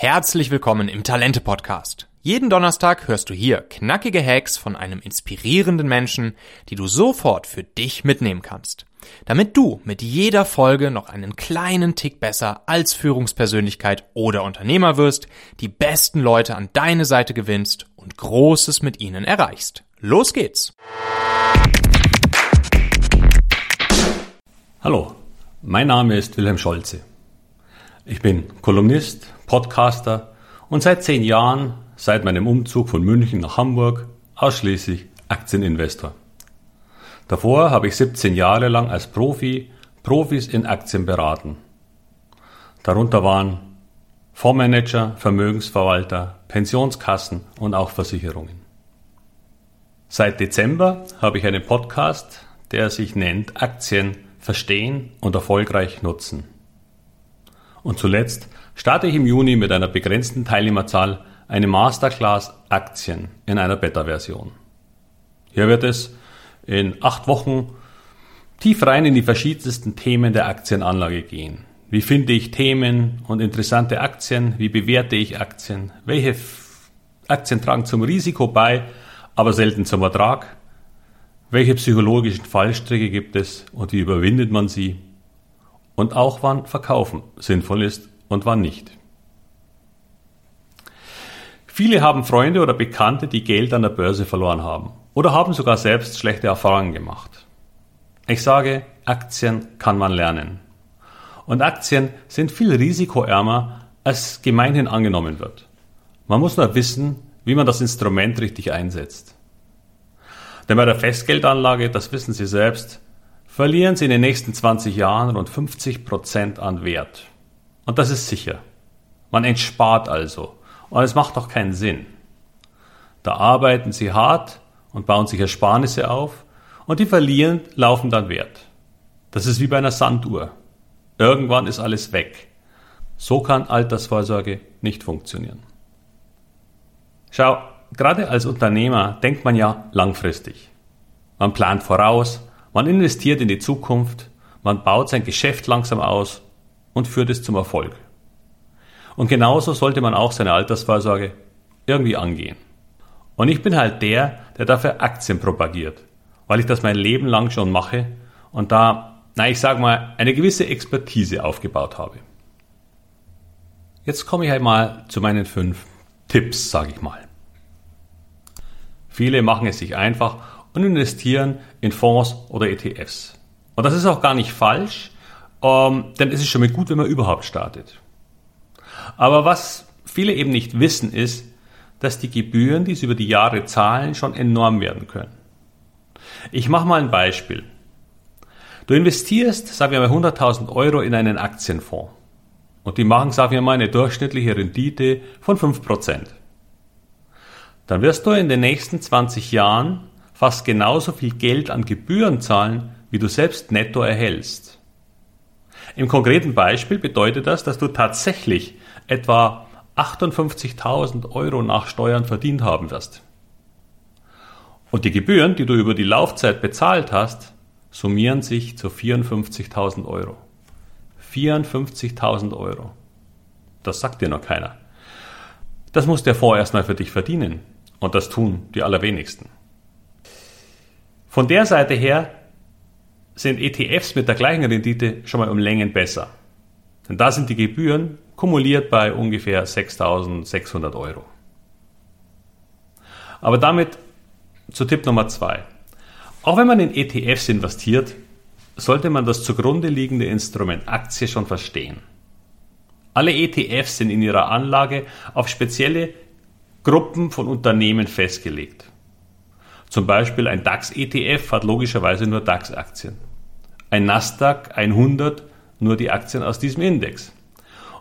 Herzlich willkommen im Talente Podcast. Jeden Donnerstag hörst du hier knackige Hacks von einem inspirierenden Menschen, die du sofort für dich mitnehmen kannst. Damit du mit jeder Folge noch einen kleinen Tick besser als Führungspersönlichkeit oder Unternehmer wirst, die besten Leute an deine Seite gewinnst und Großes mit ihnen erreichst. Los geht's! Hallo, mein Name ist Wilhelm Scholze. Ich bin Kolumnist, Podcaster und seit zehn Jahren, seit meinem Umzug von München nach Hamburg, ausschließlich Aktieninvestor. Davor habe ich 17 Jahre lang als Profi Profis in Aktien beraten. Darunter waren Fondsmanager, Vermögensverwalter, Pensionskassen und auch Versicherungen. Seit Dezember habe ich einen Podcast, der sich nennt Aktien verstehen und erfolgreich nutzen. Und zuletzt starte ich im Juni mit einer begrenzten Teilnehmerzahl eine Masterclass Aktien in einer Beta-Version. Hier wird es in acht Wochen tief rein in die verschiedensten Themen der Aktienanlage gehen. Wie finde ich Themen und interessante Aktien? Wie bewerte ich Aktien? Welche Aktien tragen zum Risiko bei, aber selten zum Ertrag? Welche psychologischen Fallstricke gibt es und wie überwindet man sie? Und auch wann Verkaufen sinnvoll ist und wann nicht. Viele haben Freunde oder Bekannte, die Geld an der Börse verloren haben oder haben sogar selbst schlechte Erfahrungen gemacht. Ich sage, Aktien kann man lernen. Und Aktien sind viel risikoärmer, als gemeinhin angenommen wird. Man muss nur wissen, wie man das Instrument richtig einsetzt. Denn bei der Festgeldanlage, das wissen Sie selbst, verlieren sie in den nächsten 20 Jahren rund 50 Prozent an Wert. Und das ist sicher. Man entspart also. Und es macht doch keinen Sinn. Da arbeiten sie hart und bauen sich Ersparnisse auf und die verlieren, laufen dann Wert. Das ist wie bei einer Sanduhr. Irgendwann ist alles weg. So kann Altersvorsorge nicht funktionieren. Schau, gerade als Unternehmer denkt man ja langfristig. Man plant voraus, man investiert in die Zukunft, man baut sein Geschäft langsam aus und führt es zum Erfolg. Und genauso sollte man auch seine Altersvorsorge irgendwie angehen. Und ich bin halt der, der dafür Aktien propagiert, weil ich das mein Leben lang schon mache und da, na ich sag mal, eine gewisse Expertise aufgebaut habe. Jetzt komme ich einmal zu meinen fünf Tipps, sage ich mal. Viele machen es sich einfach und investieren in Fonds oder ETFs. Und das ist auch gar nicht falsch, ähm, denn es ist schon mal gut, wenn man überhaupt startet. Aber was viele eben nicht wissen, ist, dass die Gebühren, die sie über die Jahre zahlen, schon enorm werden können. Ich mache mal ein Beispiel. Du investierst, sagen wir mal, 100.000 Euro in einen Aktienfonds. Und die machen, sagen wir mal, eine durchschnittliche Rendite von 5%. Dann wirst du in den nächsten 20 Jahren fast genauso viel Geld an Gebühren zahlen, wie du selbst netto erhältst. Im konkreten Beispiel bedeutet das, dass du tatsächlich etwa 58.000 Euro nach Steuern verdient haben wirst. Und die Gebühren, die du über die Laufzeit bezahlt hast, summieren sich zu 54.000 Euro. 54.000 Euro. Das sagt dir noch keiner. Das muss der Fonds erstmal für dich verdienen. Und das tun die allerwenigsten. Von der Seite her sind ETFs mit der gleichen Rendite schon mal um Längen besser. Denn da sind die Gebühren kumuliert bei ungefähr 6.600 Euro. Aber damit zu Tipp Nummer zwei. Auch wenn man in ETFs investiert, sollte man das zugrunde liegende Instrument Aktie schon verstehen. Alle ETFs sind in ihrer Anlage auf spezielle Gruppen von Unternehmen festgelegt. Zum Beispiel ein DAX-ETF hat logischerweise nur DAX-Aktien. Ein Nasdaq 100 nur die Aktien aus diesem Index.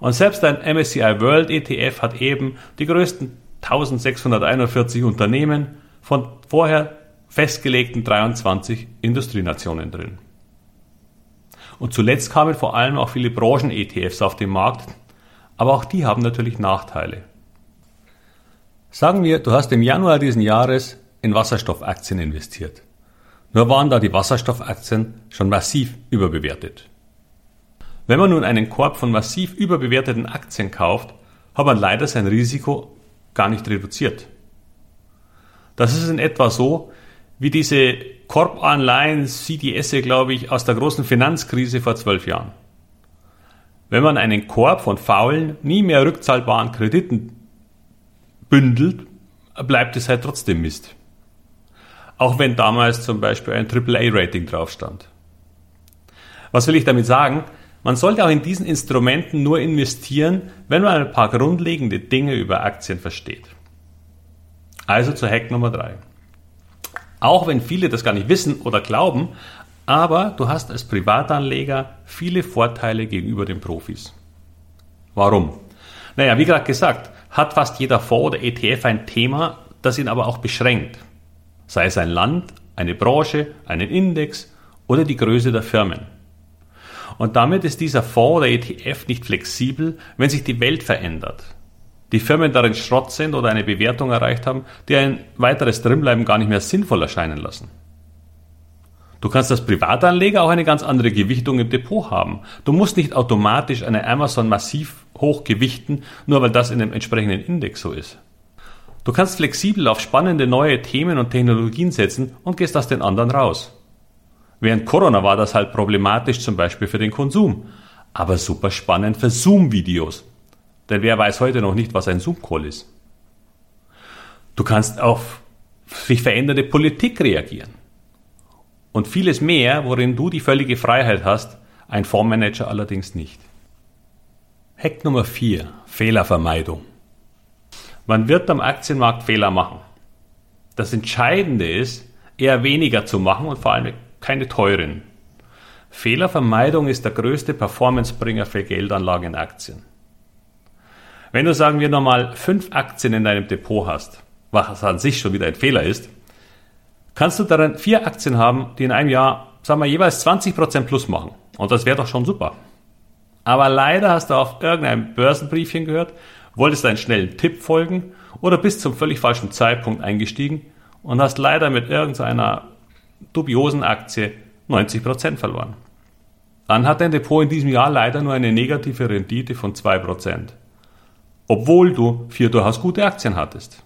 Und selbst ein MSCI World ETF hat eben die größten 1641 Unternehmen von vorher festgelegten 23 Industrienationen drin. Und zuletzt kamen vor allem auch viele Branchen-ETFs auf den Markt, aber auch die haben natürlich Nachteile. Sagen wir, du hast im Januar diesen Jahres in Wasserstoffaktien investiert. Nur waren da die Wasserstoffaktien schon massiv überbewertet. Wenn man nun einen Korb von massiv überbewerteten Aktien kauft, hat man leider sein Risiko gar nicht reduziert. Das ist in etwa so, wie diese Korb-Anleihen, CDS, glaube ich, aus der großen Finanzkrise vor zwölf Jahren. Wenn man einen Korb von faulen, nie mehr rückzahlbaren Krediten bündelt, bleibt es halt trotzdem Mist. Auch wenn damals zum Beispiel ein AAA-Rating drauf stand. Was will ich damit sagen? Man sollte auch in diesen Instrumenten nur investieren, wenn man ein paar grundlegende Dinge über Aktien versteht. Also zu Hack Nummer 3. Auch wenn viele das gar nicht wissen oder glauben, aber du hast als Privatanleger viele Vorteile gegenüber den Profis. Warum? Naja, wie gerade gesagt, hat fast jeder Fonds oder ETF ein Thema, das ihn aber auch beschränkt. Sei es ein Land, eine Branche, einen Index oder die Größe der Firmen. Und damit ist dieser Fonds oder ETF nicht flexibel, wenn sich die Welt verändert. Die Firmen darin Schrott sind oder eine Bewertung erreicht haben, die ein weiteres Drinbleiben gar nicht mehr sinnvoll erscheinen lassen. Du kannst als Privatanleger auch eine ganz andere Gewichtung im Depot haben. Du musst nicht automatisch eine Amazon massiv hoch gewichten, nur weil das in dem entsprechenden Index so ist. Du kannst flexibel auf spannende neue Themen und Technologien setzen und gehst aus den anderen raus. Während Corona war das halt problematisch zum Beispiel für den Konsum, aber super spannend für Zoom-Videos. Denn wer weiß heute noch nicht, was ein Zoom-Call ist. Du kannst auf sich verändernde Politik reagieren. Und vieles mehr, worin du die völlige Freiheit hast, ein Fondsmanager allerdings nicht. Hack Nummer 4. Fehlervermeidung. Man wird am Aktienmarkt Fehler machen. Das Entscheidende ist, eher weniger zu machen und vor allem keine teuren. Fehlervermeidung ist der größte Performancebringer für Geldanlagen in Aktien. Wenn du, sagen wir nochmal, fünf Aktien in deinem Depot hast, was an sich schon wieder ein Fehler ist, kannst du darin vier Aktien haben, die in einem Jahr, sagen wir, jeweils 20% plus machen. Und das wäre doch schon super. Aber leider hast du auf irgendeinem Börsenbriefchen gehört, wolltest einen schnellen Tipp folgen oder bist zum völlig falschen Zeitpunkt eingestiegen und hast leider mit irgendeiner dubiosen Aktie 90% verloren. Dann hat dein Depot in diesem Jahr leider nur eine negative Rendite von 2%, obwohl du vier durchaus gute Aktien hattest.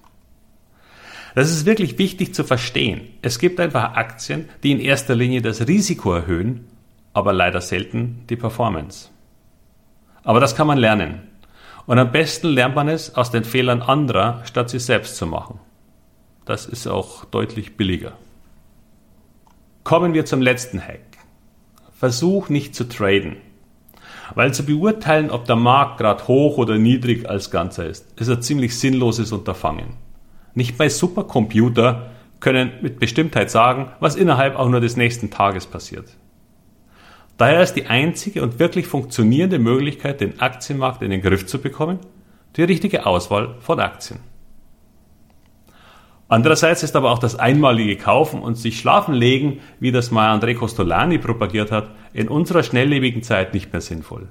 Das ist wirklich wichtig zu verstehen. Es gibt einfach Aktien, die in erster Linie das Risiko erhöhen, aber leider selten die Performance. Aber das kann man lernen. Und am besten lernt man es aus den Fehlern anderer, statt sie selbst zu machen. Das ist auch deutlich billiger. Kommen wir zum letzten Hack. Versuch nicht zu traden. Weil zu beurteilen, ob der Markt gerade hoch oder niedrig als Ganzer ist, ist ein ziemlich sinnloses Unterfangen. Nicht bei Supercomputer können mit Bestimmtheit sagen, was innerhalb auch nur des nächsten Tages passiert. Daher ist die einzige und wirklich funktionierende Möglichkeit, den Aktienmarkt in den Griff zu bekommen, die richtige Auswahl von Aktien. Andererseits ist aber auch das einmalige Kaufen und sich schlafen legen, wie das mal André Costolani propagiert hat, in unserer schnelllebigen Zeit nicht mehr sinnvoll.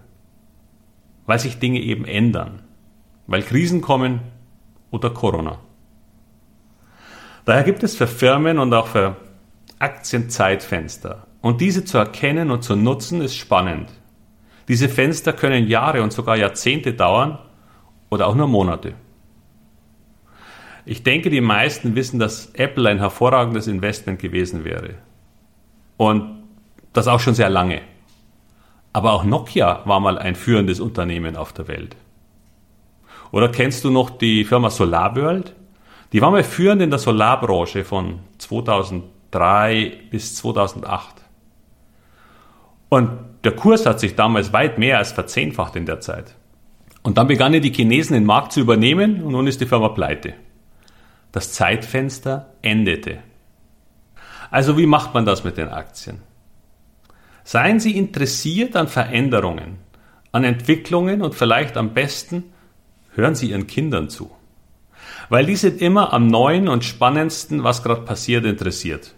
Weil sich Dinge eben ändern. Weil Krisen kommen oder Corona. Daher gibt es für Firmen und auch für Aktien Zeitfenster. Und diese zu erkennen und zu nutzen ist spannend. Diese Fenster können Jahre und sogar Jahrzehnte dauern oder auch nur Monate. Ich denke, die meisten wissen, dass Apple ein hervorragendes Investment gewesen wäre. Und das auch schon sehr lange. Aber auch Nokia war mal ein führendes Unternehmen auf der Welt. Oder kennst du noch die Firma SolarWorld? Die war mal führend in der Solarbranche von 2003 bis 2008. Und der Kurs hat sich damals weit mehr als verzehnfacht in der Zeit. Und dann begannen die Chinesen den Markt zu übernehmen und nun ist die Firma pleite. Das Zeitfenster endete. Also wie macht man das mit den Aktien? Seien Sie interessiert an Veränderungen, an Entwicklungen und vielleicht am besten hören Sie Ihren Kindern zu. Weil die sind immer am neuen und spannendsten, was gerade passiert, interessiert.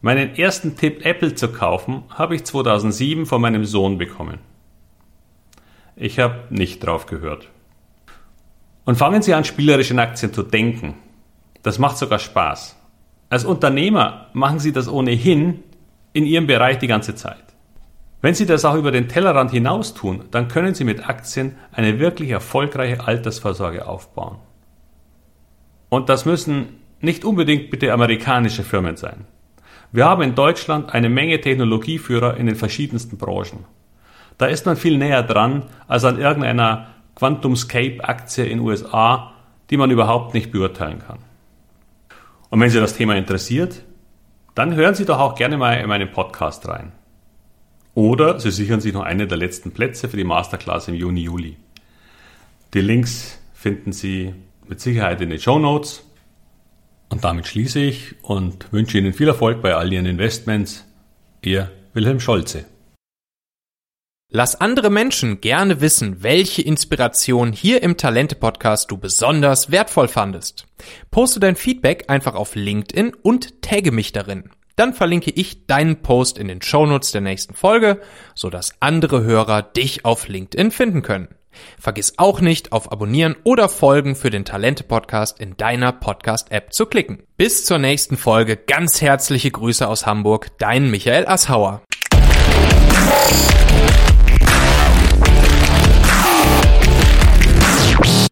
Meinen ersten Tipp, Apple zu kaufen, habe ich 2007 von meinem Sohn bekommen. Ich habe nicht drauf gehört. Und fangen Sie an, spielerisch in Aktien zu denken. Das macht sogar Spaß. Als Unternehmer machen Sie das ohnehin in Ihrem Bereich die ganze Zeit. Wenn Sie das auch über den Tellerrand hinaus tun, dann können Sie mit Aktien eine wirklich erfolgreiche Altersvorsorge aufbauen. Und das müssen nicht unbedingt bitte amerikanische Firmen sein. Wir haben in Deutschland eine Menge Technologieführer in den verschiedensten Branchen. Da ist man viel näher dran als an irgendeiner QuantumScape-Aktie in USA, die man überhaupt nicht beurteilen kann. Und wenn Sie das Thema interessiert, dann hören Sie doch auch gerne mal in meinen Podcast rein. Oder Sie sichern sich noch eine der letzten Plätze für die Masterclass im Juni, Juli. Die Links finden Sie mit Sicherheit in den Show Notes. Und damit schließe ich und wünsche Ihnen viel Erfolg bei all Ihren Investments. Ihr Wilhelm Scholze. Lass andere Menschen gerne wissen, welche Inspiration hier im Talente-Podcast du besonders wertvoll fandest. Poste dein Feedback einfach auf LinkedIn und tagge mich darin. Dann verlinke ich deinen Post in den Shownotes der nächsten Folge, sodass andere Hörer dich auf LinkedIn finden können. Vergiss auch nicht, auf Abonnieren oder Folgen für den Talente-Podcast in deiner Podcast-App zu klicken. Bis zur nächsten Folge. Ganz herzliche Grüße aus Hamburg. Dein Michael Asshauer.